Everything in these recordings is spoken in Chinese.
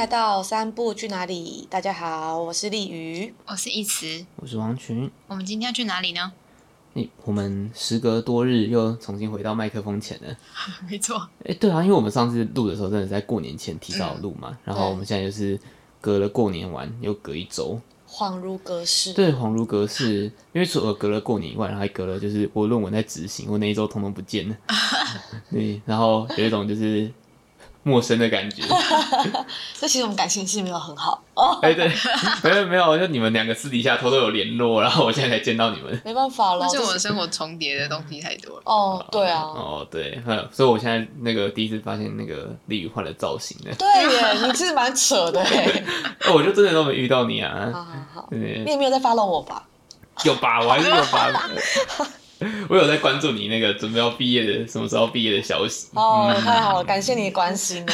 欢迎来到三步去哪里？大家好，我是丽瑜，我是一慈，我是王群。我们今天要去哪里呢？欸、我们时隔多日又重新回到麦克风前了。没错。哎、欸，对啊，因为我们上次录的时候真的是在过年前提早录嘛，嗯、然后我们现在就是隔了过年完又隔一周，恍如隔世。对，恍如隔世。因为除了隔了过年以外，然后还隔了就是我论文在执行，我那一周通通不见了。对，然后有一种就是。陌生的感觉，这其实我们感情是没有很好哦。哎，对，没有没有，就你们两个私底下偷偷有联络，然后我现在才见到你们。没办法了，而且我们生活重叠的东西太多了。哦，对啊。哦，对，所以我现在那个第一次发现那个丽宇换了造型的。对耶，你是蛮扯的哎。我就真的都没遇到你啊。好好好。你也没有在 follow 我吧？有吧，我还是有吧。我有在关注你那个准备要毕业的什么时候毕业的消息哦，太好了，感谢你的关心呢。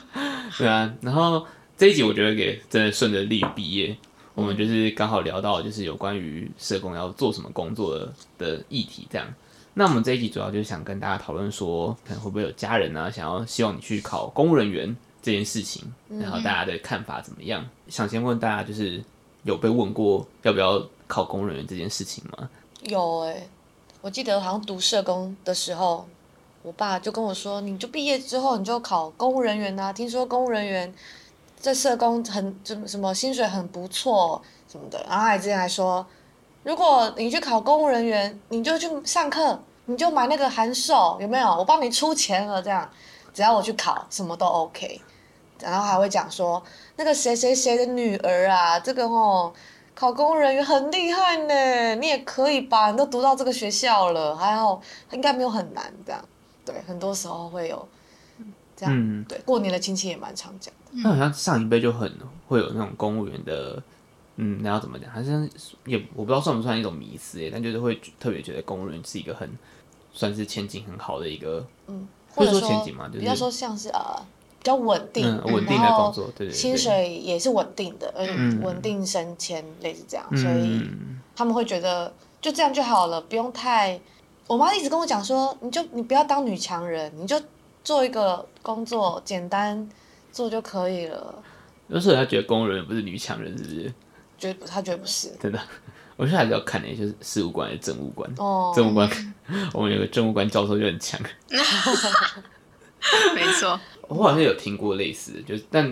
对啊，然后这一集我觉得给真的顺着利于毕业，我们就是刚好聊到就是有关于社工要做什么工作的的议题这样。那我们这一集主要就是想跟大家讨论说，可能会不会有家人啊想要希望你去考公务人员这件事情，然后大家的看法怎么样？想先问大家，就是有被问过要不要考公务人员这件事情吗？有哎、欸。我记得好像读社工的时候，我爸就跟我说：“你就毕业之后你就考公务人员呐，听说公务人员在社工很什么什么薪水很不错什么的。”然后还之前还说：“如果你去考公务人员，你就去上课，你就买那个函授，有没有？我帮你出钱了，这样只要我去考，什么都 OK。”然后还会讲说：“那个谁谁谁的女儿啊，这个哦。”考公务人员很厉害呢，你也可以吧？你都读到这个学校了，还好应该没有很难这样。对，很多时候会有这样。嗯、对，过年的亲戚也蛮常讲的。那好像上一辈就很会有那种公务员的，嗯，那要怎么讲？好像也我不知道算不算一种迷思，但就是会特别觉得公务员是一个很算是前景很好的一个，嗯，或者说前景嘛，就是比较说像是呃。比较稳定，嗯、稳定的工作，对薪水也是稳定的，而且稳定升迁，类似这样，嗯、所以他们会觉得就这样就好了，不用太。我妈一直跟我讲说，你就你不要当女强人，你就做一个工作，简单做就可以了。有时候她觉得公务员不是女强人，是不是？觉得她觉得不是，真的。我现在还是要看的，就是事务官还是政务官。哦，政务官，我们有个政务官教授就很强。没错。我好像有听过类似的，就是但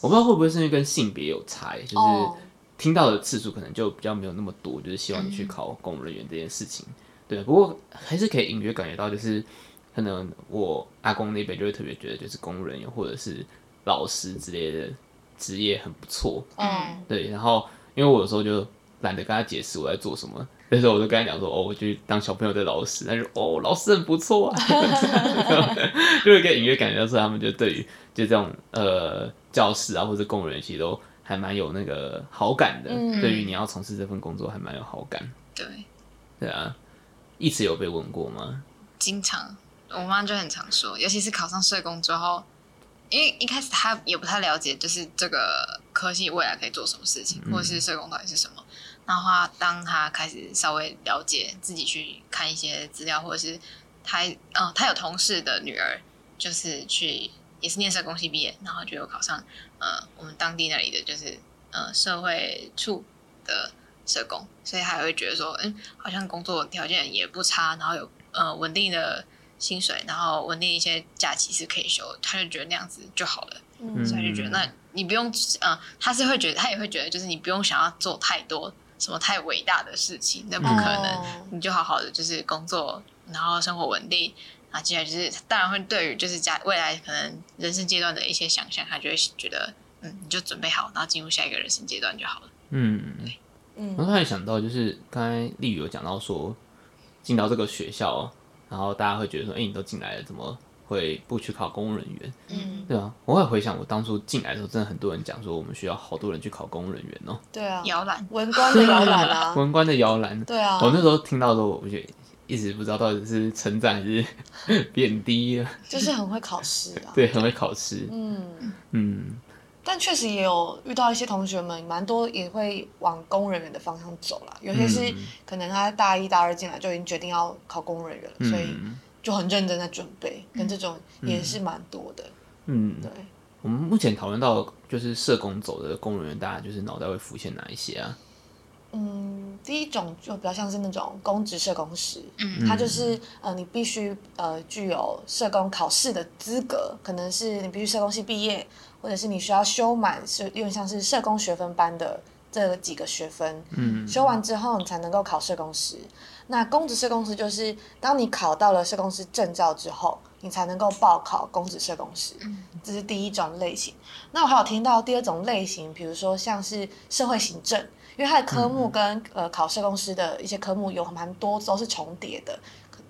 我不知道会不会是因为跟性别有差，就是听到的次数可能就比较没有那么多，就是希望你去考公务人员这件事情。对，不过还是可以隐约感觉到，就是可能我阿公那边就会特别觉得，就是公务人员或者是老师之类的职业很不错。嗯，对。然后因为我有时候就懒得跟他解释我在做什么。那时候我就跟他讲说，哦，我去当小朋友的老师，他就哦，老师很不错啊，就会跟隐约感觉到说，他们就对于就这种呃教室啊或者工人其实都还蛮有那个好感的，嗯、对于你要从事这份工作还蛮有好感。对，对啊，一直有被问过吗？经常，我妈就很常说，尤其是考上社工之后，因为一开始她也不太了解，就是这个科系未来可以做什么事情，或者是社工到底是什么。然后他当他开始稍微了解，自己去看一些资料，或者是他，哦，他有同事的女儿，就是去也是念社工系毕业，然后就有考上，呃，我们当地那里的就是呃社会处的社工，所以他也会觉得说，嗯，好像工作条件也不差，然后有呃稳定的薪水，然后稳定一些假期是可以休，他就觉得那样子就好了，嗯，所以就觉得那你不用，呃，他是会觉得他也会觉得，就是你不用想要做太多。什么太伟大的事情？那不可能，哦、你就好好的就是工作，然后生活稳定，然后接下来就是当然会对于就是家未来可能人生阶段的一些想象，他就会觉得嗯，你就准备好，然后进入下一个人生阶段就好了。嗯，对，嗯。然后他也想到就是刚才丽宇有讲到说，进到这个学校，然后大家会觉得说，哎、欸，你都进来了，怎么？会不去考公务人员，嗯，对啊，我会回想我当初进来的时候，真的很多人讲说我们需要好多人去考公务人员哦。对啊，摇篮文官的摇篮啊，文官的摇篮。对啊，我那时候听到的时候，我就一直不知道到底是称赞还是贬低了。就是很会考试啊，对，很会考试。嗯嗯，但确实也有遇到一些同学们，蛮多也会往公务人员的方向走了。有些是可能他大一大二进来就已经决定要考公务人员了，嗯、所以。就很认真在准备，跟这种也是蛮多的。嗯，对。我们目前讨论到就是社工走的公务人员，大家就是脑袋会浮现哪一些啊？嗯，第一种就比较像是那种公职社工师，嗯，他就是呃，你必须呃具有社工考试的资格，可能是你必须社工系毕业，或者是你需要修满是有点像是社工学分班的这几个学分，嗯，修完之后你才能够考社工师。那公职社工师就是当你考到了社工师证照之后，你才能够报考公职社工师，这是第一种类型。那我还有听到第二种类型，比如说像是社会行政。因为它的科目跟、嗯、呃考社工师的一些科目有蛮多都是重叠的，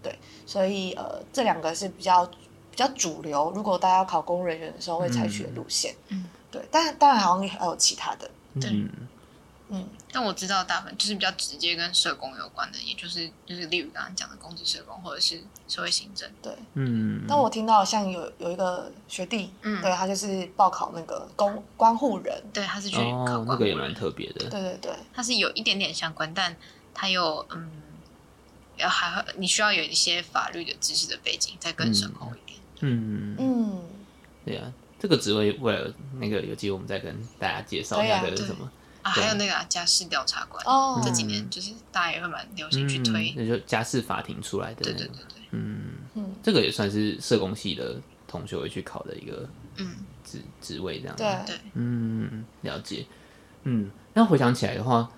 对，所以呃这两个是比较比较主流。如果大家要考公务人员的时候会采取的路线，嗯，对，但当然好像还有其他的，对。嗯嗯，但我知道大部分就是比较直接跟社工有关的，也就是就是例如刚刚讲的公职社工或者是社会行政，对，嗯。但我听到像有有一个学弟，嗯，对他就是报考那个公关护人，对，他是去考关护人，哦，那个也蛮特别的，对对对，他是有一点点相关，但他又嗯，要还你需要有一些法律的知识的背景，再更深厚一点，嗯。嗯，对啊，这个职位为了那个有机会我们再跟大家介绍一下这是什么。啊，还有那个家事调查官，这几年就是大家也会蛮流行去推，那就家事法庭出来的，对对对对，嗯。嗯，这个也算是社工系的同学会去考的一个嗯。职职位这样，对。对，嗯，了解，嗯，那回想起来的话，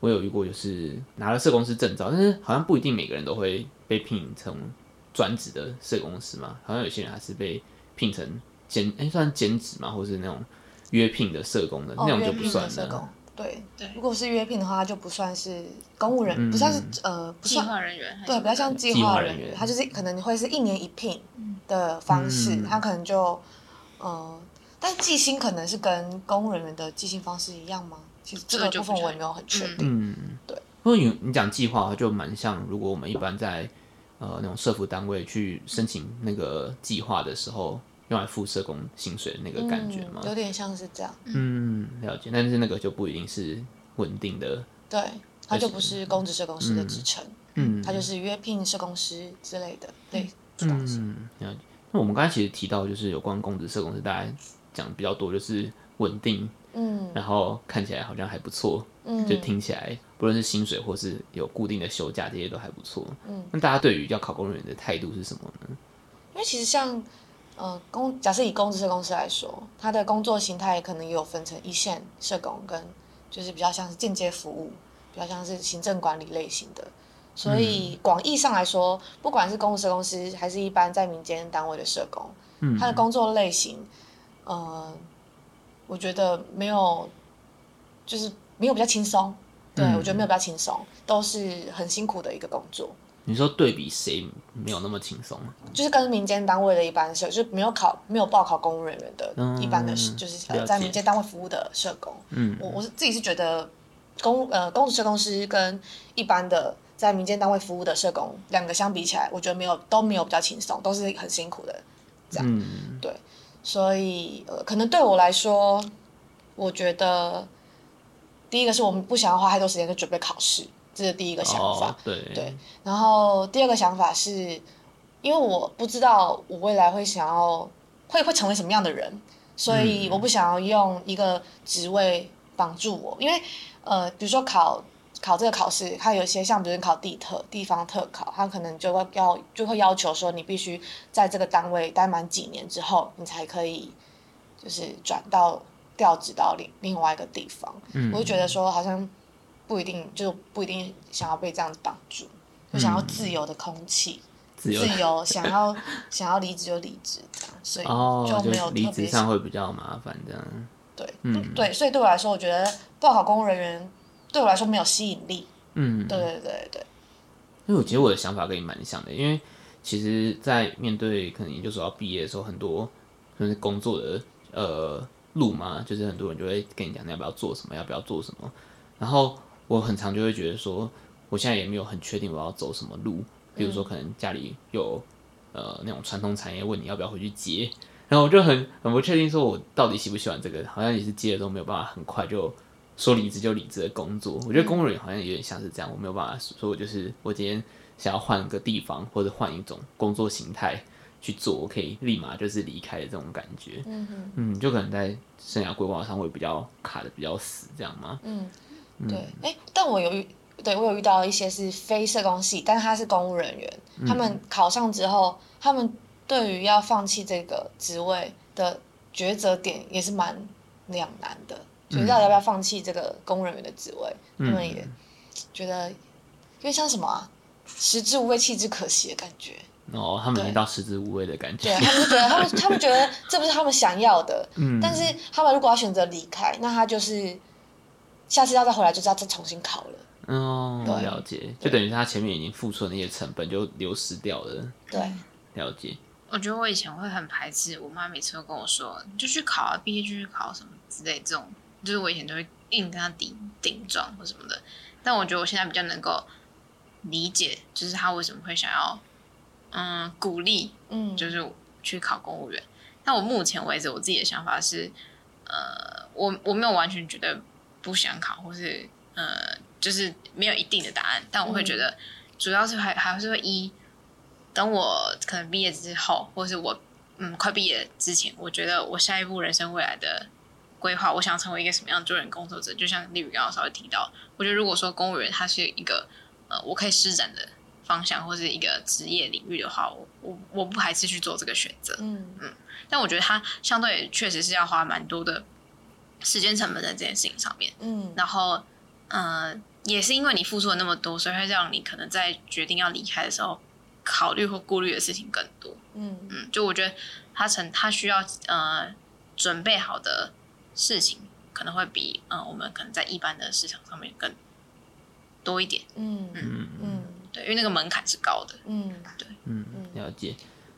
我有遇过就是拿了社工师证照，但是好像不一定每个人都会被聘成专职的社工师嘛，好像有些人还是被聘成兼哎算兼职嘛，或是那种约聘的社工的那种就不算了。对对，如果是约聘的话，就不算是公务人，嗯、不算是呃，不算计划人员，对，比较像计划人员，他就是可能会是一年一聘的方式，嗯、他可能就呃，但计薪可能是跟公务人员的计薪方式一样吗？其实这个部分我也没有很确定。嗯，对。因为你你讲计划就蛮像，如果我们一般在呃那种社福单位去申请那个计划的时候。用来付社工薪水的那个感觉吗？嗯、有点像是这样。嗯，了解。但是那个就不一定是稳定的。对，它就不是公职社工师的职称。嗯，它就是约聘社工师之类的。对，嗯，了解。那我们刚才其实提到，就是有关公职社工师，大家讲比较多，就是稳定。嗯。然后看起来好像还不错。嗯。就听起来，不论是薪水或是有固定的休假，这些都还不错。嗯。那大家对于要考公务员的态度是什么呢？因为其实像。呃，公假设以公职社工师来说，他的工作形态可能也有分成一线社工跟就是比较像是间接服务，比较像是行政管理类型的。所以广义上来说，不管是公职社工师还是一般在民间单位的社工，他的工作类型，呃，我觉得没有，就是没有比较轻松。对，我觉得没有比较轻松，都是很辛苦的一个工作。你说对比谁没有那么轻松？就是跟民间单位的一般社，就是没有考、没有报考公务人员的一般的，嗯、就是在民间单位服务的社工。嗯，我我是自己是觉得公呃公职社工师跟一般的在民间单位服务的社工两个相比起来，我觉得没有都没有比较轻松，都是很辛苦的。这样，嗯、对，所以呃，可能对我来说，我觉得第一个是我们不想要花太多时间去准备考试。这是第一个想法，哦、对，对，然后第二个想法是，因为我不知道我未来会想要会会成为什么样的人，所以我不想要用一个职位绑住我，因为呃，比如说考考这个考试，它有一些像比如考地特地方特考，它可能就会要就会要求说你必须在这个单位待满几年之后，你才可以就是转到调职到另另外一个地方，嗯、我就觉得说好像。不一定就不一定想要被这样子绑住，就想要自由的空气，自由 想要想要离职就离职这样，所以就没有离职上会比较麻烦这样。对，嗯，对，所以对我来说，我觉得报考公务人员对我来说没有吸引力。嗯，对对对对。因为我觉得我的想法跟你蛮像的，因为其实，在面对可能研究所要毕业的时候，很多就是工作的呃路嘛，就是很多人就会跟你讲，你要不要做什么，要不要做什么，然后。我很常就会觉得说，我现在也没有很确定我要走什么路。比如说，可能家里有呃那种传统产业，问你要不要回去接，然后我就很很不确定，说我到底喜不喜欢这个，好像也是接了都没有办法很快就说离职就离职的工作。我觉得公务员好像有点像是这样，我没有办法说我就是我今天想要换个地方或者换一种工作形态，去做，我可以立马就是离开的这种感觉。嗯嗯，就可能在生涯规划上会比较卡的比较死，这样吗？嗯，对。哎、欸，但我有遇，对我有遇到一些是非社工系，但他是公务人员，他们考上之后，他们对于要放弃这个职位的抉择点也是蛮两难的，就是到底要不要放弃这个公务人员的职位，嗯、他们也觉得，因为像什么啊，食之无味，弃之可惜的感觉。哦，他们已经到食之无味的感觉。对，他们觉得，他们他们觉得这不是他们想要的。嗯。但是他们如果要选择离开，那他就是下次要再回来，就是要再重新考了。哦，了解，就等于他前面已经付出的那些成本就流失掉了。对，了解。我觉得我以前会很排斥，我妈每次都跟我说，就去考啊，毕业就去考什么之类这种，就是我以前都会硬跟他顶顶撞或什么的。但我觉得我现在比较能够理解，就是他为什么会想要。嗯，鼓励，嗯，就是去考公务员。那、嗯、我目前为止，我自己的想法是，呃，我我没有完全觉得不想考，或是呃，就是没有一定的答案。但我会觉得，主要是还还是会一，等我可能毕业之后，或是我嗯快毕业之前，我觉得我下一步人生未来的规划，我想成为一个什么样的助人工作者。就像丽宇刚刚稍微提到，我觉得如果说公务员它是一个呃，我可以施展的。方向或是一个职业领域的话，我我我不排斥去做这个选择。嗯嗯，但我觉得它相对确实是要花蛮多的时间成本在这件事情上面。嗯，然后呃，也是因为你付出了那么多，所以会让你可能在决定要离开的时候，考虑或顾虑的事情更多。嗯嗯，就我觉得他成他需要呃准备好的事情，可能会比嗯、呃、我们可能在一般的市场上面更多一点。嗯嗯嗯。嗯对，因为那个门槛是高的。嗯，对，嗯，了解。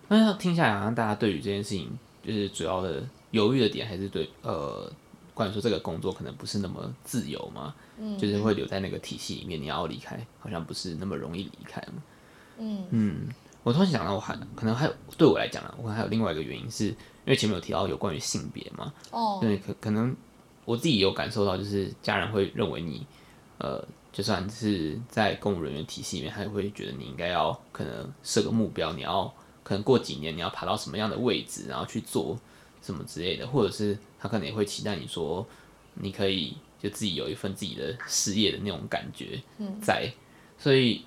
那听下来，好像大家对于这件事情，就是主要的犹豫的点，还是对呃，关于说这个工作可能不是那么自由嘛，嗯，就是会留在那个体系里面，你要离开，好像不是那么容易离开嘛。嗯嗯，我突然想到，我还可能还有对我来讲呢，我还有另外一个原因，是因为前面有提到有关于性别嘛。哦，对，可可能我自己有感受到，就是家人会认为你，呃。就算是在公务人员体系里面，他也会觉得你应该要可能设个目标，你要可能过几年你要爬到什么样的位置，然后去做什么之类的，或者是他可能也会期待你说，你可以就自己有一份自己的事业的那种感觉在。所以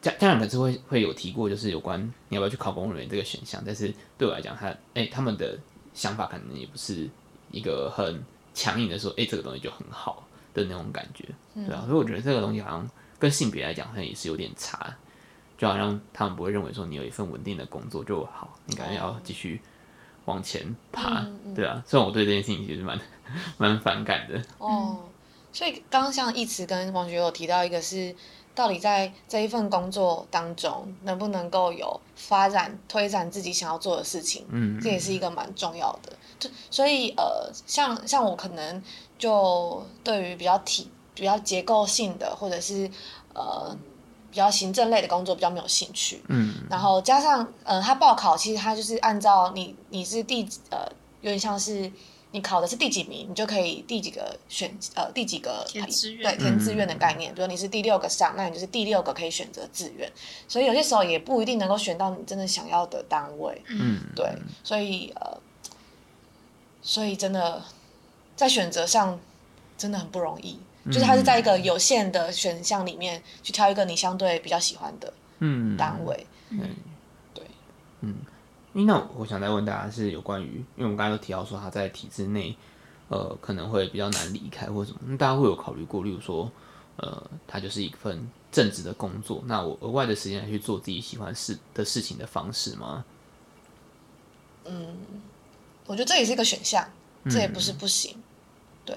家家长可是会会有提过，就是有关你要不要去考公务员这个选项，但是对我来讲，他哎、欸、他们的想法可能也不是一个很强硬的说，哎、欸、这个东西就很好。的那种感觉，对啊，所以我觉得这个东西好像跟性别来讲，好像也是有点差，就好像他们不会认为说你有一份稳定的工作就好，你感觉要继续往前爬，对啊。虽然我对这件事情其实蛮 蛮反感的。哦，所以刚刚像一慈跟王学友提到一个是，到底在这一份工作当中能不能够有发展推展自己想要做的事情，嗯，这也是一个蛮重要的。就所以呃，像像我可能。就对于比较体、比较结构性的，或者是呃比较行政类的工作比较没有兴趣。嗯。然后加上呃，他报考其实他就是按照你你是第呃有点像是你考的是第几名，你就可以第几个选呃第几个填志愿对填志愿的概念。比如你是第六个上，那你就是第六个可以选择志愿。所以有些时候也不一定能够选到你真的想要的单位。嗯。对，所以呃，所以真的。在选择上真的很不容易，嗯、就是它是在一个有限的选项里面去挑一个你相对比较喜欢的嗯。单位。嗯，嗯对。嗯，那我想再问大家是有关于，因为我们刚才都提到说他在体制内呃可能会比较难离开或什么，那大家会有考虑过，例如说呃他就是一份正职的工作，那我额外的时间来去做自己喜欢事的事情的方式吗？嗯，我觉得这也是一个选项。这也不是不行，嗯、对，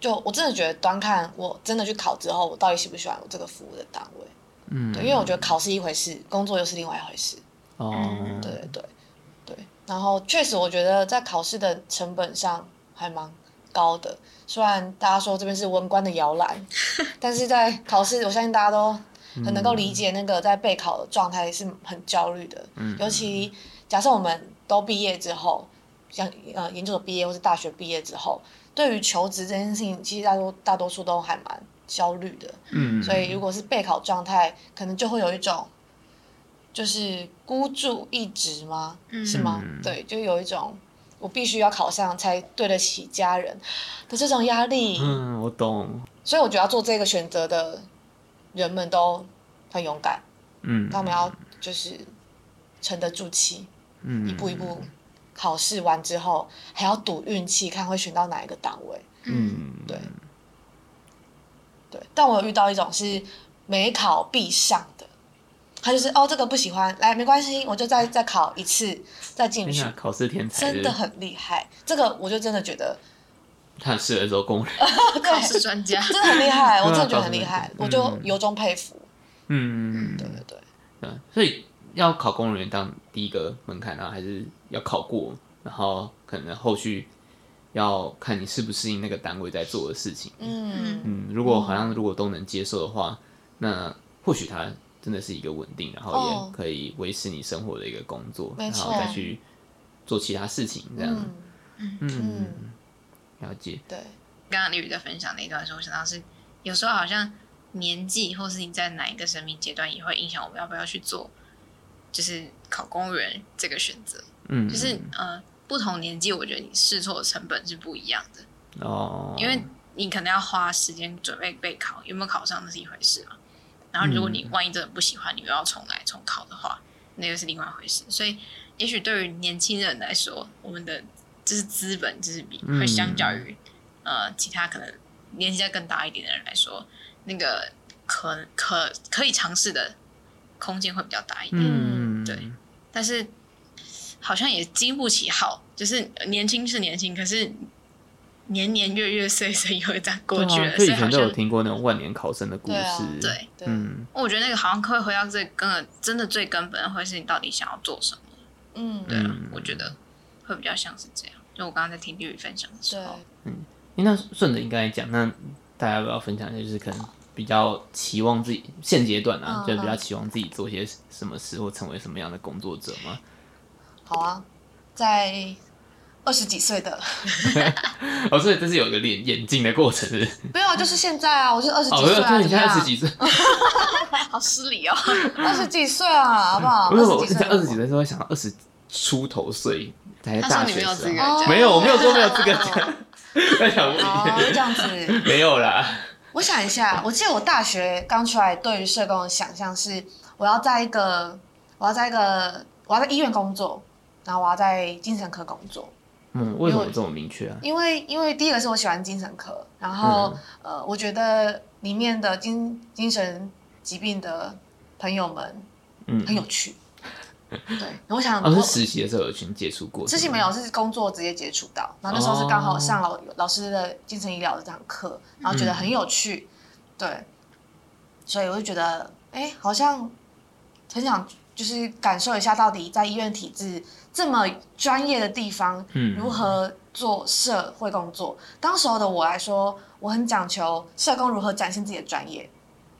就我真的觉得端看我真的去考之后，我到底喜不喜欢我这个服务的单位，嗯，对，因为我觉得考试一回事，工作又是另外一回事，哦，对对对对，然后确实我觉得在考试的成本上还蛮高的，虽然大家说这边是文官的摇篮，但是在考试，我相信大家都很能够理解那个在备考的状态是很焦虑的，嗯，尤其假设我们都毕业之后。像呃研究所毕业或是大学毕业之后，对于求职这件事情，其实大多大多数都还蛮焦虑的。嗯，所以如果是备考状态，可能就会有一种，就是孤注一掷吗？嗯是吗？对，就有一种我必须要考上才对得起家人的这种压力。嗯，我懂。所以我觉得要做这个选择的人们都很勇敢，嗯，他们要就是沉得住气，嗯一步一步考试完之后还要赌运气，看会选到哪一个单位。嗯，对，对，但我有遇到一种是每考必上的，他就是哦这个不喜欢，来没关系，我就再再考一次，再进去，，考试天才真的很厉害。这个我就真的觉得他很适合做工人。考试专家，真的很厉害，我真的觉得很厉害，我就由衷佩服。嗯，对对对，对，所以要考公务员当第一个门槛啊，还是要考过，然后可能后续要看你适不适应那个单位在做的事情。嗯嗯，如果好像如果都能接受的话，那或许它真的是一个稳定，然后哦也可以维持你生活的一个工作，然后再去做其他事情，这样。嗯嗯，嗯，了解。对，刚刚李宇在分享那一段的时候，我想到是有时候好像年纪，或是你在哪一个生命阶段，也会影响我们要不要去做，就是考公务员这个选择。嗯，就是呃，不同年纪，我觉得你试错的成本是不一样的，哦，因为你可能要花时间准备备考，有没有考上那是一回事嘛。然后如果你万一真的不喜欢，你又要重来重考的话，那又是另外一回事。所以，也许对于年轻人来说，我们的就是资本，就是比会相较于、呃其他可能年纪再更大一点的人来说，那个可可可以尝试的空间会比较大一点。嗯，对。但是好像也经不起耗，就是年轻是年轻，可是年年月月岁岁又这样过去了，所以好前都有听过那种万年考生的故对啊事，对对。嗯。我觉得那个好像会回到最根本，真的最根本，会是你到底想要做什么。嗯，对啊，嗯。我觉得会比较像是这样。就我刚刚在听绿宇分享的时对，候，嗯那顺着应该讲，那大家要不要分享一下，就是可能比较期望自己现阶段啊，嗯就比较期望自己做些什么事或成为什么样的工作者吗？好啊，在二十几岁的，哦，所以这是有一个练演进的过程，是不是？没有啊，就是现在啊，我是二十几哦，岁啊，对，你现在二十几岁，好失礼哦。二十几岁啊，好不好？不是我二十几岁，在二十几岁的时候会想到二十出头岁才他大学没有我没有说没有资格讲，在想哦，这样子。没有啦，我想一下，我记得我大学刚出来，对于社工的想象是，我要在一个，我要在一个，我要在医院工作，然后我要在精神科工作。嗯，为什么这么明确啊？因为因为第一个是我喜欢精神科，然后、呃，我觉得里面的精精神疾病的朋友们嗯，很有趣。对，我想，哦，我是实习的时候有群接触过，实习没有，是工作直接接触到，然后那时候是刚好上老、老师的精神医疗的这堂课，然后觉得很有趣，对，所以我就觉得，哎，好像很想就是感受一下，到底在医院体制这么专业的地方，嗯如何做社会工作。当时候的我来说，我很讲求社工如何展现自己的专业。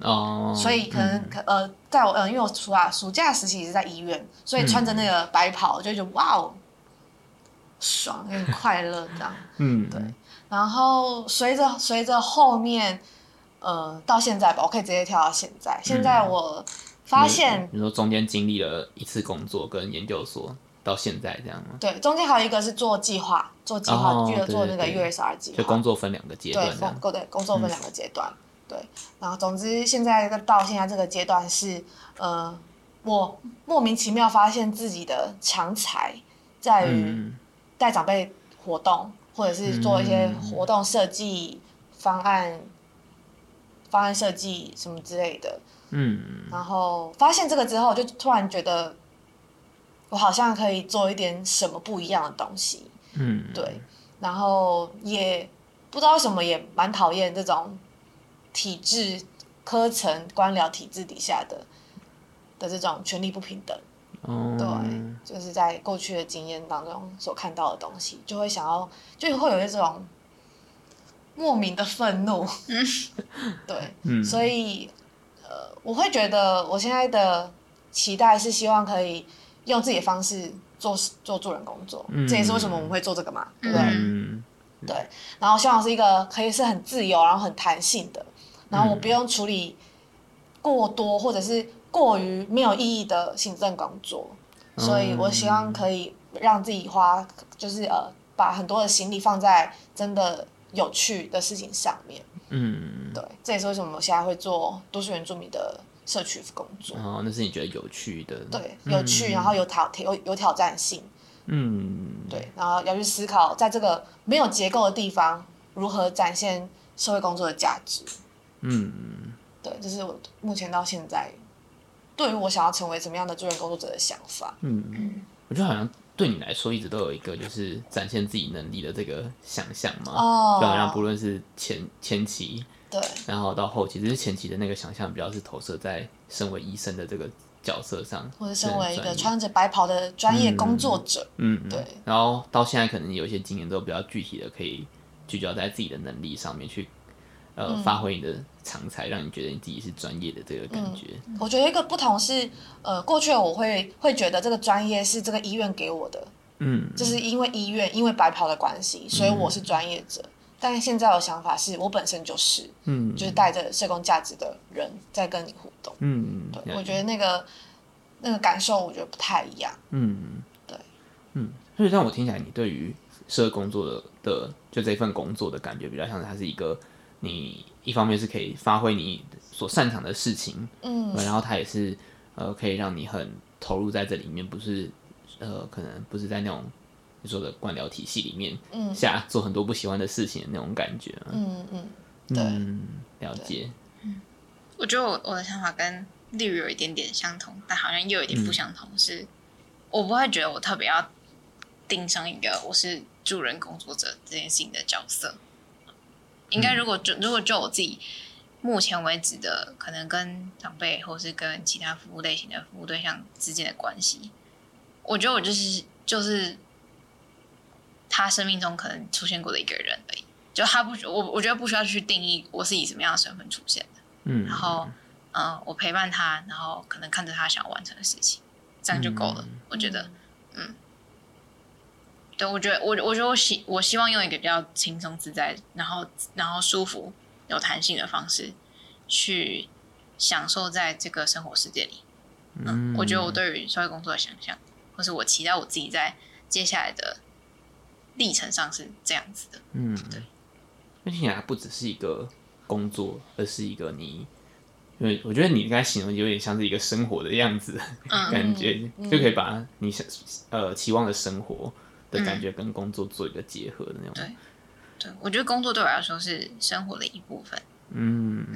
哦，所以可能嗯可呃，在我呃，因为我暑假暑假时期是在医院，所以穿着那个白袍，我就觉得哇哦，爽，有点快乐这样。嗯，对然后随着随着后面呃到现在吧，我可以直接跳到现在。现在我发现，你说中间经历了一次工作跟研究所到现在这样吗？对，中间还有一个是做计划，做计哦划，做做那个 USR 计划。就工作分两个阶，段工对工作分两个阶段，对，然后总之现在到现在这个阶段是，呃，我莫名其妙发现自己的强才在于嗯带长辈活动，或者是做一些活动设计方案、方案设计什么之类的，嗯。然后发现这个之后，就突然觉得我好像可以做一点什么不一样的东西，嗯，对，然后也不知道为什么也蛮讨厌这种体制、科层、官僚体制底下的的这种权力不平等。哦，对，就是在过去的经验当中所看到的东西，就会想要，就会有一种莫名的愤怒。对，嗯所以呃，我会觉得我现在的期待是希望可以用自己的方式做做助人工作，嗯这也是为什么我们会做这个嘛，对不对？嗯对，然后希望是一个可以是很自由，然后很弹性的，然后我不用处理过多或者是过于没有意义的行政工作，所以我希望可以让自己花，就是呃，把很多的心力放在真的有趣的事情上面。嗯，对，这也是为什么我现在会做都市原住民的社区工作。哦，那是你觉得有趣的？对，有趣，嗯、然后有挑有有挑战性。嗯，对，然后要去思考，在这个没有结构的地方，如何展现社会工作的价值。嗯，对，这是我目前到现在对于我想要成为什么样的助人工作者的想法。嗯嗯，我觉得好像对你来说一直都有一个就是展现自己能力的这个想象嘛。哦，就好像不论是前前期，对，然后到后期，只是前期的那个想象比较是投射在身为医生的这个角色上，或者身为一个穿着白袍的专业工作者。嗯，嗯对。然后到现在可能有一些经验都比较具体的，可以聚焦在自己的能力上面去。呃，发挥你的长才，让你觉得你自己是专业的这个感觉。嗯，我觉得一个不同是，呃，过去我会会觉得这个专业是这个医院给我的，嗯，就是因为医院因为白袍的关系，所以我是专业者。嗯，但是现在我想法是我本身就是，嗯，就是带着社工价值的人在跟你互动，嗯，对，我觉得那个那个感受我觉得不太一样，嗯，对，嗯，所以让我听起来，你对于社工作的的就这份工作的感觉，比较像是它是一个。你一方面是可以发挥你所擅长的事情，嗯，然后它也是呃可以让你很投入在这里面，不是呃可能不是在那种你说的官僚体系里面，嗯，下做很多不喜欢的事情的那种感觉，嗯嗯，对，嗯，了解，嗯，我觉得我我的想法跟例如有一点点相同，但好像又有一点不相同，是我不会觉得我特别要盯上一个我是助人工作者这件事情的角色。应该，如果就如果就我自己目前为止的可能跟长辈或是跟其他服务类型的服务对象之间的关系，我觉得我就是就是他生命中可能出现过的一个人而已。就他不，我我觉得不需要去定义我是以什么样的身份出现的。嗯，然后嗯、呃，我陪伴他，然后可能看着他想要完成的事情，这样就够了。嗯、我觉得，嗯。对，我觉得我我觉得我希我希望用一个比较轻松自在，然后然后舒服、有弹性的方式去享受在这个生活世界里。嗯，我觉得我对于社会工作的想象，或是我期待我自己在接下来的历程上是这样子的。嗯，对。那听起来不只是一个工作，而是一个你，因为我觉得你应该形容有点像是一个生活的样子，嗯、感觉就可以把你想呃期望的生活。的感觉跟工作做一个结合的那种，对，对，我觉得工作对我来说是生活的一部分。嗯，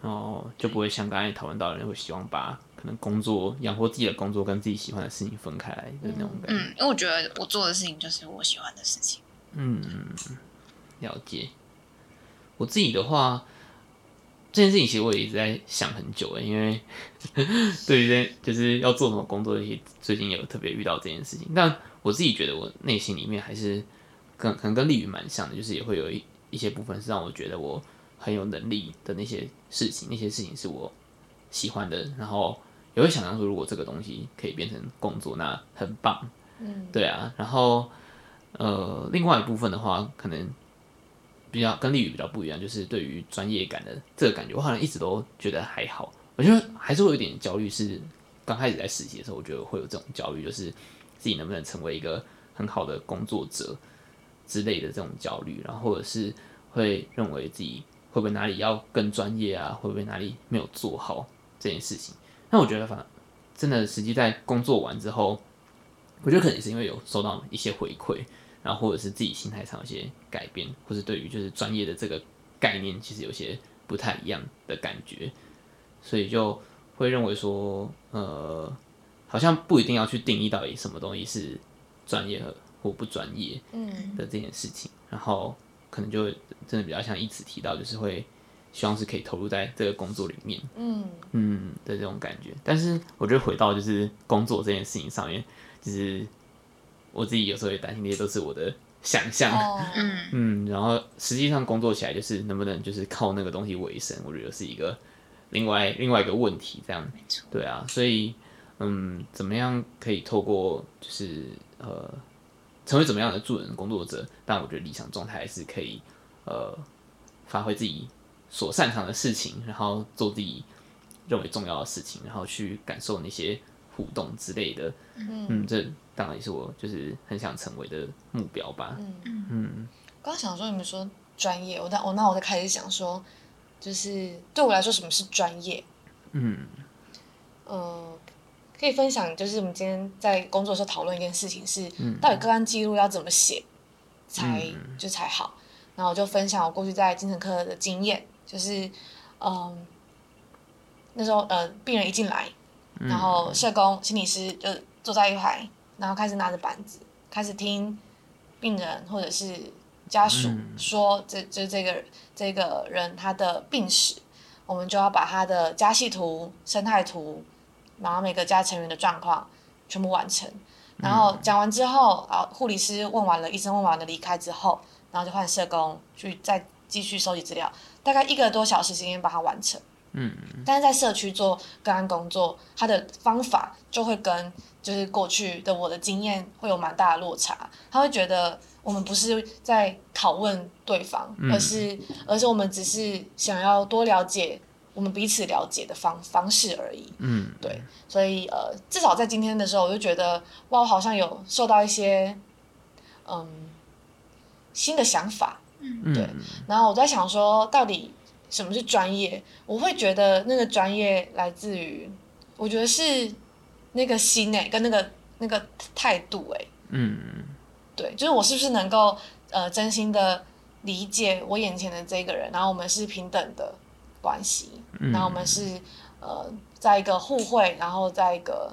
哦，就不会像刚才讨论到的人会希望把可能工作养活自己的工作跟自己喜欢的事情分开来的那种感觉。嗯，因为我觉得我做的事情就是我喜欢的事情。嗯，了解。我自己的话，这件事情其实我也一直在想很久诶，因为 对于这就是要做什么工作，最近有特别遇到这件事情，但。我自己觉得，我内心里面还是跟可能跟丽宇蛮像的，就是也会有一一些部分是让我觉得我很有能力的那些事情，那些事情是我喜欢的，然后也会想象说，如果这个东西可以变成工作，那很棒。嗯，对啊。然后呃，另外一部分的话，可能比较跟丽宇比较不一样，就是对于专业感的这个感觉，我好像一直都觉得还好。我觉得还是会有点焦虑，是刚开始在实习的时候，我觉得会有这种焦虑，就是。自己能不能成为一个很好的工作者之类的这种焦虑，然后或者是会认为自己会不会哪里要更专业啊，会不会哪里没有做好这件事情？那我觉得，反正真的实际在工作完之后，我觉得可能是因为有收到一些回馈，然后或者是自己心态上有些改变，或是对于就是专业的这个概念其实有些不太一样的感觉，所以就会认为说，呃。好像不一定要去定义到底什么东西是专业或不专业的这件事情，然后可能就真的比较像一直提到，就是会希望是可以投入在这个工作里面，嗯嗯的这种感觉。但是我觉得回到就是工作这件事情上面，就是我自己有时候也担心，那些都是我的想象，嗯嗯，然后实际上工作起来就是能不能就是靠那个东西为生，我觉得是一个另外另外一个问题，这样没错，对啊，所以。嗯，怎么样可以透过就是呃，成为怎么样的助人工作者？但我觉得理想状态还是可以呃，发挥自己所擅长的事情，然后做自己认为重要的事情，然后去感受那些互动之类的。嗯嗯，这当然也是我就是很想成为的目标吧。嗯嗯刚刚想说你们说专业，我那我那我在开始想说，就是对我来说什么是专业？嗯呃，可以分享，就是我们今天在工作的时候讨论一件事情是，嗯到底个案记录要怎么写才、嗯就才好。然后我就分享我过去在精神科的经验，就是嗯，那时候呃病人一进来，嗯然后社工、心理师就坐在一排，然后开始拿着板子，开始听病人或者是家属嗯说这这这个这个人他的病史，我们就要把他的家系图、生态图，然后每个家成员的状况全部完成。然后讲完之后，啊，护理师问完了，医生问完了，离开之后，然后就换社工去再继续收集资料，大概一个多小时时间把它完成。嗯但是在社区做个案工作，他的方法就会跟就是过去的我的经验会有蛮大的落差。他会觉得我们不是在拷问对方，嗯而是而是我们只是想要多了解我们彼此了解的方方式而已。嗯，对，所以呃，至少在今天的时候，我就觉得哇，我好像有受到一些嗯新的想法。嗯对然后我在想说，到底什么是专业？我会觉得那个专业来自于，我觉得是那个心诶、跟那个那个态度诶、嗯。对，就是我是不是能够呃真心的理解我眼前的这个人，然后我们是平等的关系，嗯。然后我们是呃在一个互惠，然后在一个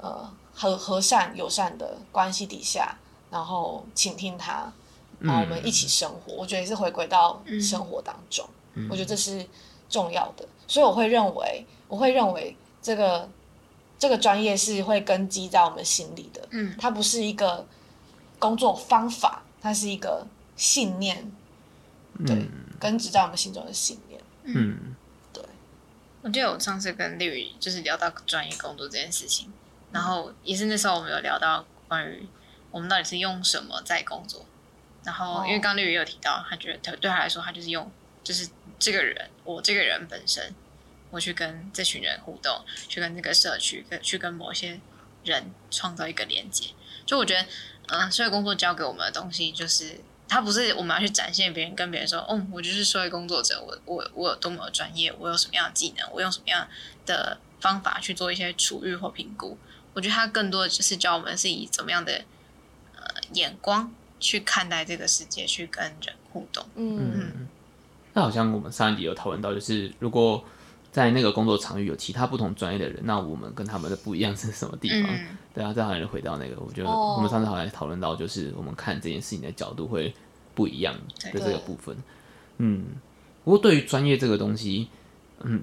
呃和和善友善的关系底下，然后倾听他，然后我们一起生活，我觉得也是回归到生活当中，嗯。我觉得这是重要的，所以我会认为，我会认为这个这个专业是会根基在我们心里的，嗯。它不是一个工作方法，它是一个信念，对，嗯根植在我们心中的信念。嗯。对，我记得我上次跟丽宇就是聊到专业工作这件事情，然后也是那时候我们有聊到关于我们到底是用什么在工作，然后因为刚刚绿宇也有提到，他觉得对他来说，他就是用就是这个人，我这个人本身，我去跟这群人互动，去跟这个社区，跟去跟某些人创造一个连接。就我觉得，嗯，社会工作教给我们的东西就是。它不是我们要去展现别人，跟别人说，哦，我就是社会工作者，我我我有多么的专业，我有什么样的技能，我用什么样的方法去做一些处遇或评估。我觉得它更多的就是教我们是以怎么样的呃眼光去看待这个世界，去跟人互动。嗯嗯，那好像我们上一集有讨论到，就是如果在那个工作场域有其他不同专业的人，那我们跟他们的不一样是什么地方？嗯。对啊，这好像回到那个，我觉得哦。我们上次好像讨论到，就是我们看这件事情的角度会不一样的这个部分。嗯，不过对于专业这个东西，嗯，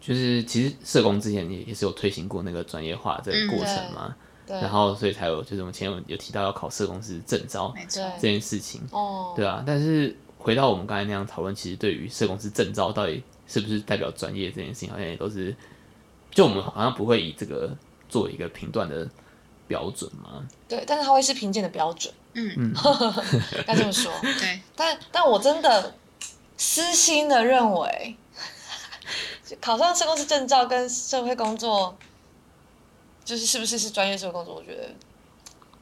就是其实社工之前也也是有推行过那个专业化这个过程嘛，对，然后所以才有就是我们前面有提到要考社工师证照这件事情。哦，对啊，但是回到我们刚才那样讨论，其实对于社工师证照到底是不是代表专业这件事情，好像也都是，就我们好像不会以这个做一个评断的标准嘛。对，但是它会是评鉴的标准，嗯，该这么说。对，但但我真的私心的认为，考上社工师证照跟社会工作，就是是不是是专业社会工作，我觉得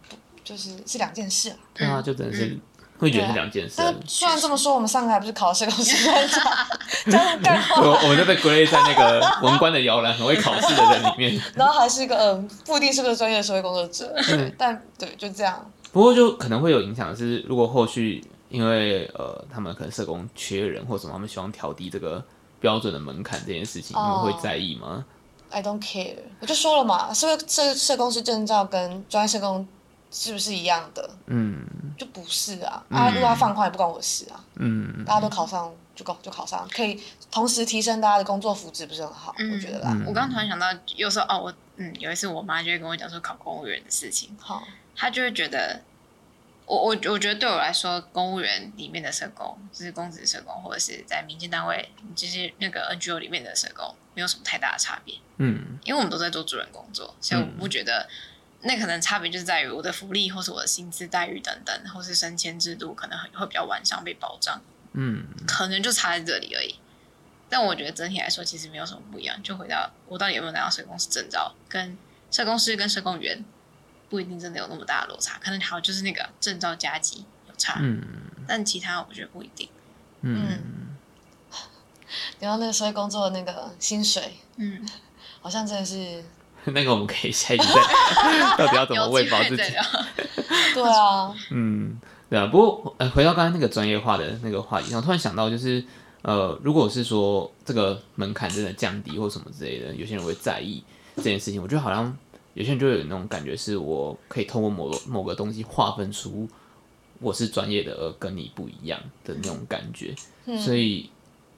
不就是是两件事啊。对啊，就等于是会觉得是两件事。但虽然这么说，我们上个还不是考了社工师证照，这样干，我我们就被归类在那个 文官的摇篮很会考试的人里面。然后还是一个嗯，不一定是不是专业的社会工作者，对 但对，就这样。不过就可能会有影响，是如果后续因为呃他们可能社工缺人或什么，他们希望调低这个标准的门槛这件事情，你们哦会在意吗？I don't care，我就说了嘛，社社社工师证照跟专业社工是不是一样的？嗯。就不是啊，啊，如果他放宽也不关我的事啊，嗯。大家都考上就考就考上，可以同时提升大家的工作福祉，不是很好？嗯我觉得啦。嗯。我刚刚突然想到，有时候哦，我嗯有一次我妈就会跟我讲说考公务员的事情，好，她就会觉得，我我我觉得对我来说，公务员里面的社工，就是公职社工，或者是在民间单位，就是那个 NGO 里面的社工，没有什么太大的差别，嗯。因为我们都在做助人工作，所以我不觉得。那可能差别就是在于我的福利，或是我的薪资待遇等等，或是升迁制度可能会比较完善被保障，嗯可能就差在这里而已。但我觉得整体来说其实没有什么不一样。就回到我到底有没有拿到社工师证照，跟社工师跟社工员不一定真的有那么大的落差，可能还有就是那个证照加级有差，嗯，但其他我觉得不一定。嗯，然后那个社会工作的那个薪水，嗯，好像真的是，那个我们可以下一集再，到底要怎么喂饱自己？对啊，嗯，对啊。不过呃，回到刚才那个专业化的那个话题上，突然想到就是。呃，如果是说这个门槛真的降低或什么之类的，有些人会在意这件事情。我觉得好像有些人就有那种感觉，是我可以通过某某个东西划分出我是专业的，而跟你不一样的那种感觉。嗯、所以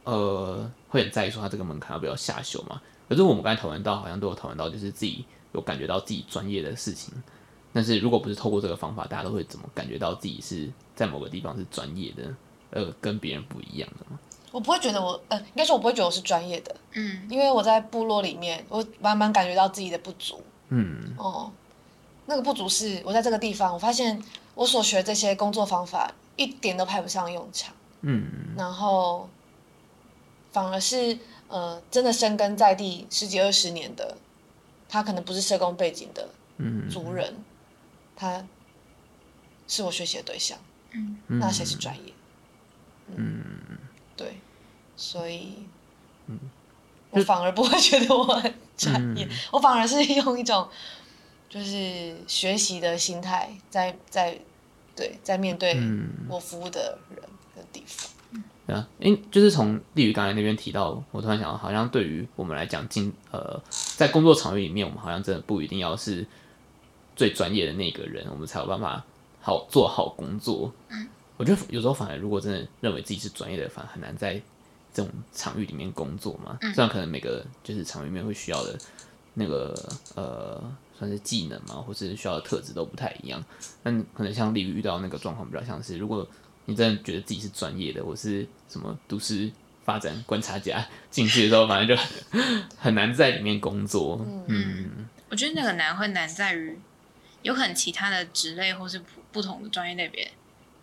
呃，会很在意说他这个门槛要不要下修嘛？可是我们刚才讨论到，好像都有讨论到，就是自己有感觉到自己专业的事情。但是如果不是透过这个方法，大家都会怎么感觉到自己是在某个地方是专业的，呃，跟别人不一样的吗？我不会觉得我，呃，应该说我不会觉得我是专业的，嗯，因为我在部落里面，我慢慢感觉到自己的不足，嗯，哦，那个不足是我在这个地方，我发现我所学这些工作方法一点都派不上用场，嗯，然后反而是呃，真的深根在地十几二十年的，他可能不是社工背景的，嗯，族人，他是我学习的对象，嗯，那谁是专业？嗯。对，所以，嗯，我反而不会觉得我很专业，嗯、我反而是用一种就是学习的心态在在对在面对我服务的人的地方。嗯、对啊，因就是从立宇刚才那边提到，我突然想到，好像对于我们来讲，进呃在工作场域里面，我们好像真的不一定要是最专业的那个人，我们才有办法好做好工作。嗯我觉得有时候反而，如果真的认为自己是专业的，反而很难在这种场域里面工作嘛。虽然可能每个就是场域里面会需要的那个呃，算是技能嘛，或是需要的特质都不太一样。但可能像立宇遇到那个状况，比较像是，如果你真的觉得自己是专业的，我是什么都市发展观察家进去的时候，反正就很难在里面工作。嗯，嗯，我觉得那个难会难在于，有可能其他的职类或是不不同的专业类别。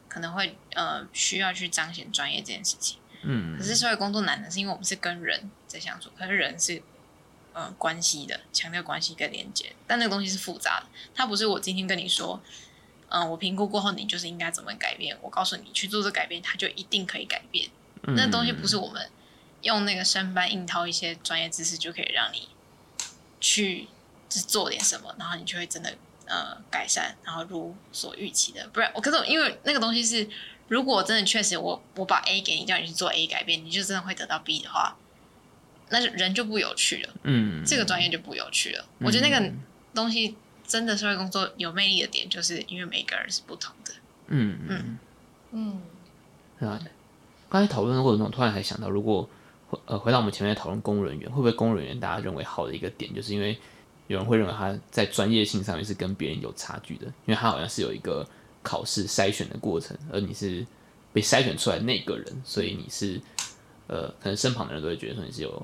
可能会呃需要去彰显专业这件事情，嗯，可是社会工作难的是因为我们是跟人在相处，可是人是呃关系的，强调关系跟连接，但那个东西是复杂的，它不是我今天跟你说，嗯、呃，我评估过后你就是应该怎么改变，我告诉你去做这改变，它就一定可以改变，嗯、那东西不是我们用那个生搬硬套一些专业知识就可以让你去就是做点什么，然后你就会真的。呃，改善，然后如所预期的，不然我可是因为那个东西是，如果真的确实我我把 A 给你，叫你去做 A 改变，你就真的会得到 B 的话，那就人就不有趣了，嗯，这个专业就不有趣了。嗯、我觉得那个东西真的社会工作有魅力的点，就是因为每个人是不同的，嗯嗯嗯，是啊。刚才讨论的过程中，突然还想到，如果呃回到我们前面讨论公务人员，会不会公务人员大家认为好的一个点，就是因为。有人会认为他在专业性上面是跟别人有差距的，因为他好像是有一个考试筛选的过程，而你是被筛选出来那个人，所以你是呃，可能身旁的人都会觉得说你是有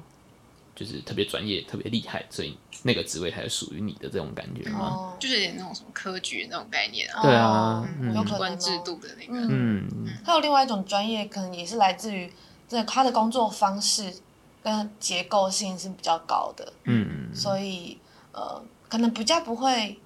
就是特别专业、特别厉害，所以那个职位才是属于你的这种感觉吗？哦，就是有点那种什么科举那种概念啊。对啊，嗯，有可关制度的那个。嗯，还有另外一种专业，可能也是来自于这他的工作方式跟结构性是比较高的。嗯，所以。呃，可能比较不会，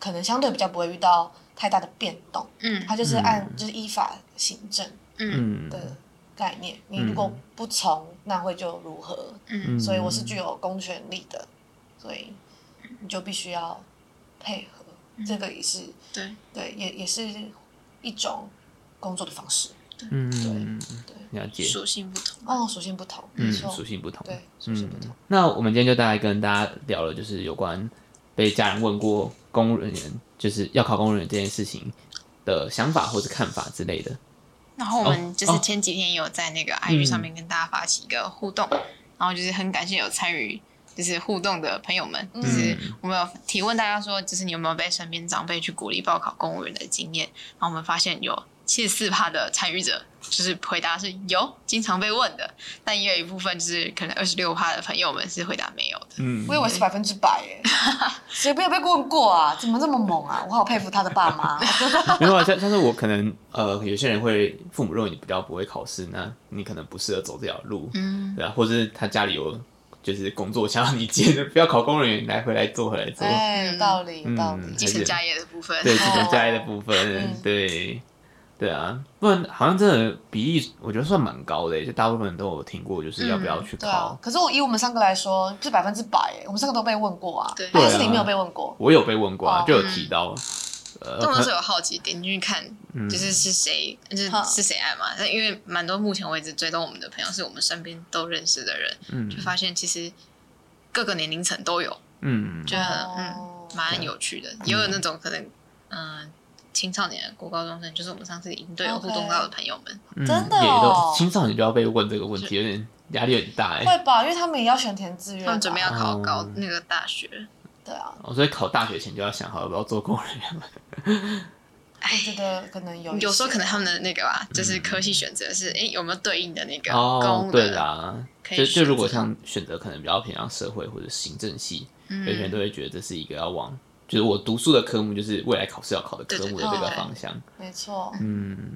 可能相对比较不会遇到太大的变动。嗯，他就是按就是依法行政嗯的概念。嗯、你如果不从，那会就如何？嗯，所以我是具有公权力的，所以你就必须要配合。嗯、这个也是对对，也也是一种工作的方式。嗯，对对，了解。属性不同哦，属性不同，嗯，属性不同，对，属性不同。那我们今天就大概跟大家聊了，就是有关被家人问过公务人员就是要考公务人员这件事情的想法或者看法之类的。然后我们就是前几天有在那个 IG 上面跟大家发起一个互动，然后就是很感谢有参与就是互动的朋友们，就是我们有提问大家说，就是你有没有被身边长辈去鼓励报考公务员的经验？然后我们发现有。七十四趴的参与者就是回答是有，经常被问的，但也有一部分就是可能二十六趴的朋友们是回答没有的。嗯，我以为是百分之百耶，谁没有被问过啊？怎么这么猛啊？我好佩服他的爸妈。没有啊，但但是我可能呃，有些人会父母认为你比较不会考试，那你可能不适合走这条路，嗯，对啊，或者是他家里有就是工作想要你接的，不要考公务员来回来做回来做，哎，有道理，有道理。继承家业的部分，对，继承家业的部分，对。对啊，不然好像真的比例，我觉得算蛮高的，就大部分人都有听过，就是要不要去考。嗯啊、可是我以我们三个来说，是百分之百，我们三个都被问过啊。对，还是你没有被问过？我有被问过啊，就有提到。嗯、呃，我们是有好奇点进去看，就是是谁，嗯、就是是谁爱嘛？那因为蛮多目前为止追踪我们的朋友，是我们身边都认识的人，嗯，就发现其实各个年龄层都有，嗯，就很嗯蛮有趣的，也有那种可能，嗯。呃青少年、国高中生，就是我们上次营队有互动到的朋友们，okay. 嗯、真的哦。青少年就要被问这个问题，有点压力很大哎。会吧，因为他们也要选填志愿，他们准备要考高、哦、那个大学。对啊，哦，所以考大学前就要想好要不要做公务人员。哎，我觉得可能有，有时候可能他们的那个吧，就是科系选择是，哎、嗯，有没有对应的那个哦，对啦，就就如果像选择可能比较偏向社会或者行政系，有些人都会觉得这是一个要往。就是我读书的科目，就是未来考试要考的科目的这个方向。没错。嗯，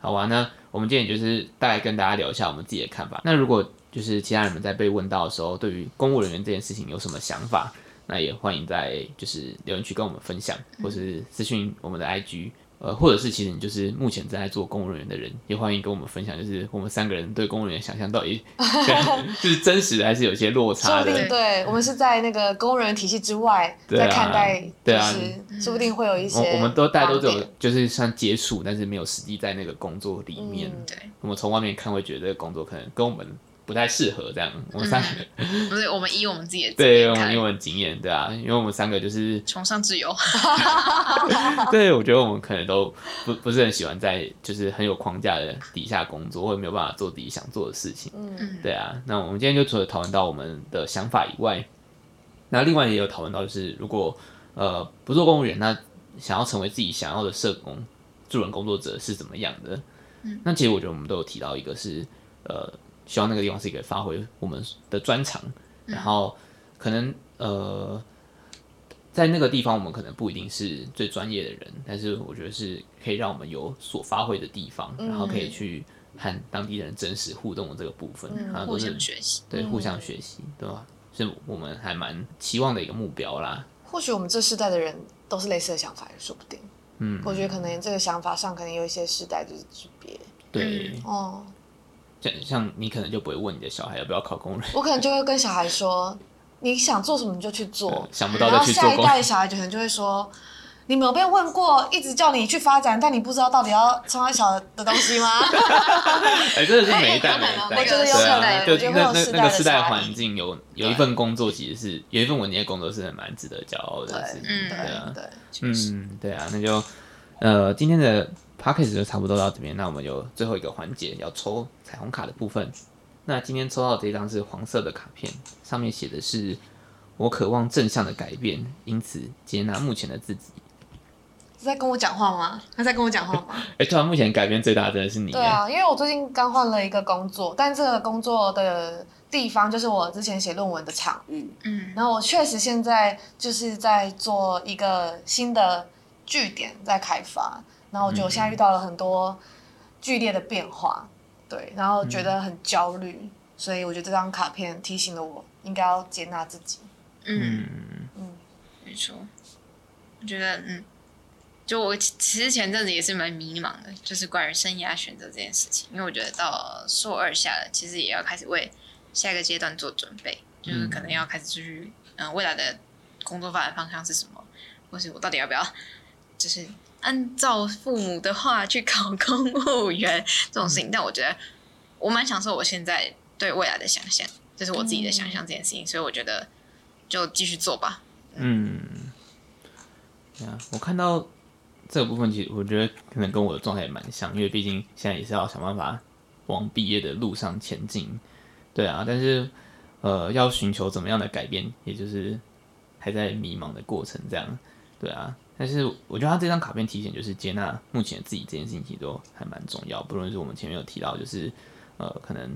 好吧，那我们今天就是大概跟大家聊一下我们自己的看法。那如果就是其他人们在被问到的时候，对于公务人员这件事情有什么想法，那也欢迎在就是留言区跟我们分享，或是私讯我们的 IG。呃，或者是其实你就是目前正在做公务人员的人，也欢迎跟我们分享，就是我们三个人对公务人员想象到底 就是真实的还是有些落差的。说不定对我们是在那个公务人员体系之外在看待，对啊，说不定会有一些我。我们都大家都有就是算接触，但是没有实际在那个工作里面。嗯、对，我们从外面看会觉得工作可能跟我们。不太适合这样，我们三个、嗯、不是我们以我们自己的对，我们以我们经验对啊，因为我们三个就是崇尚自由，对，我觉得我们可能都不不是很喜欢在就是很有框架的底下工作，或者没有办法做自己想做的事情，嗯，对啊。那我们今天就除了讨论到我们的想法以外，那另外也有讨论到就是如果呃不做公务员，那想要成为自己想要的社工助人工作者是怎么样的？嗯，那其实我觉得我们都有提到一个是呃。希望那个地方是一个发挥我们的专长，然后可能呃，在那个地方我们可能不一定是最专业的人，但是我觉得是可以让我们有所发挥的地方，然后可以去和当地人真实互动的这个部分，然后都是互相学习，对，互相学习，对吧？是我们还蛮期望的一个目标啦。或许我们这世代的人都是类似的想法，也说不定。嗯，我觉得可能这个想法上可能有一些世代就是区别。对，哦。像像你可能就不会问你的小孩要不要考公务员，我可能就会跟小孩说，你想做什么你就去做，想不到再去做。然后下一代小孩可能就会说，你没有被问过，一直叫你去发展，但你不知道到底要从小的东西吗？哎，真的是每一代每一代，我觉得有可能，就那那那个世代环境有有一份工作，其实是有一份稳定的工作，是很蛮值得骄傲的事情。嗯，对啊，对，嗯，对啊，那就呃今天的。Podcast 就差不多到这边，那我们有最后一个环节要抽彩虹卡的部分。那今天抽到的这张是黄色的卡片，上面写的是“我渴望正向的改变，因此接纳目前的自己”。是在跟我讲话吗？他在跟我讲话吗？哎、欸，突然目前改变最大的真的是你。对啊，因为我最近刚换了一个工作，但这个工作的地方就是我之前写论文的场域。嗯，然后我确实现在就是在做一个新的据点在开发。然后我觉得我现在遇到了很多剧烈的变化，对，然后觉得很焦虑，嗯、所以我觉得这张卡片提醒了我应该要接纳自己。嗯嗯，没错。我觉得嗯，就我其实前阵子也是蛮迷茫的，就是关于生涯选择这件事情，因为我觉得到硕二下了，其实也要开始为下一个阶段做准备，就是可能要开始去嗯、呃，未来的工作发展方向是什么，或是我到底要不要，就是。按照父母的话去考公务员这种事情，嗯、但我觉得我蛮享受我现在对未来的想象，就是我自己的想象这件事情，嗯、所以我觉得就继续做吧。嗯，对啊，我看到这个部分，其实我觉得可能跟我的状态也蛮像，因为毕竟现在也是要想办法往毕业的路上前进。对啊，但是呃，要寻求怎么样的改变，也就是还在迷茫的过程，这样。对啊。但是我觉得他这张卡片提醒就是接纳目前自己这件事情都还蛮重要，不论是我们前面有提到，就是呃可能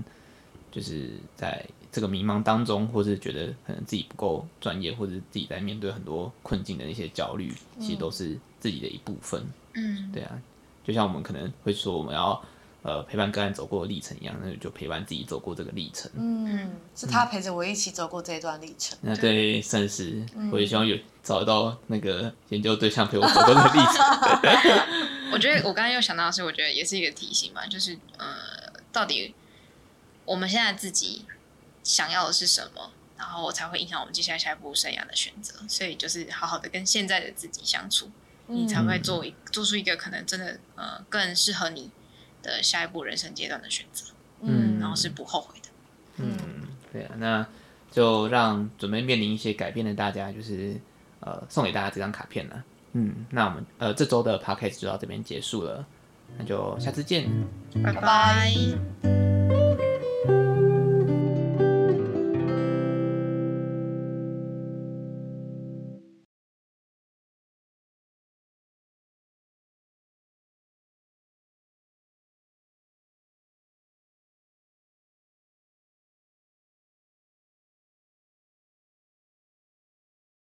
就是在这个迷茫当中，或是觉得可能自己不够专业，或者是自己在面对很多困境的那些焦虑，其实都是自己的一部分。嗯，对啊，就像我们可能会说我们要。呃，陪伴个案走过的历程一样，那就陪伴自己走过这个历程。嗯，是他陪着我一起走过这一段历程。那对算是，我也希望有找到那个研究对象陪我走过的历程。我觉得我刚刚又想到的是，我觉得也是一个提醒嘛，就是呃，到底我们现在自己想要的是什么，然后才会影响我们接下来下一步生涯的选择。所以就是好好的跟现在的自己相处，你才会做一做出一个可能真的呃更适合你。的下一步人生阶段的选择，嗯，然后是不后悔的，嗯，对啊，那就让准备面临一些改变的大家，就是呃，送给大家这张卡片了，嗯，那我们呃这周的 podcast 就到这边结束了，那就下次见，拜拜。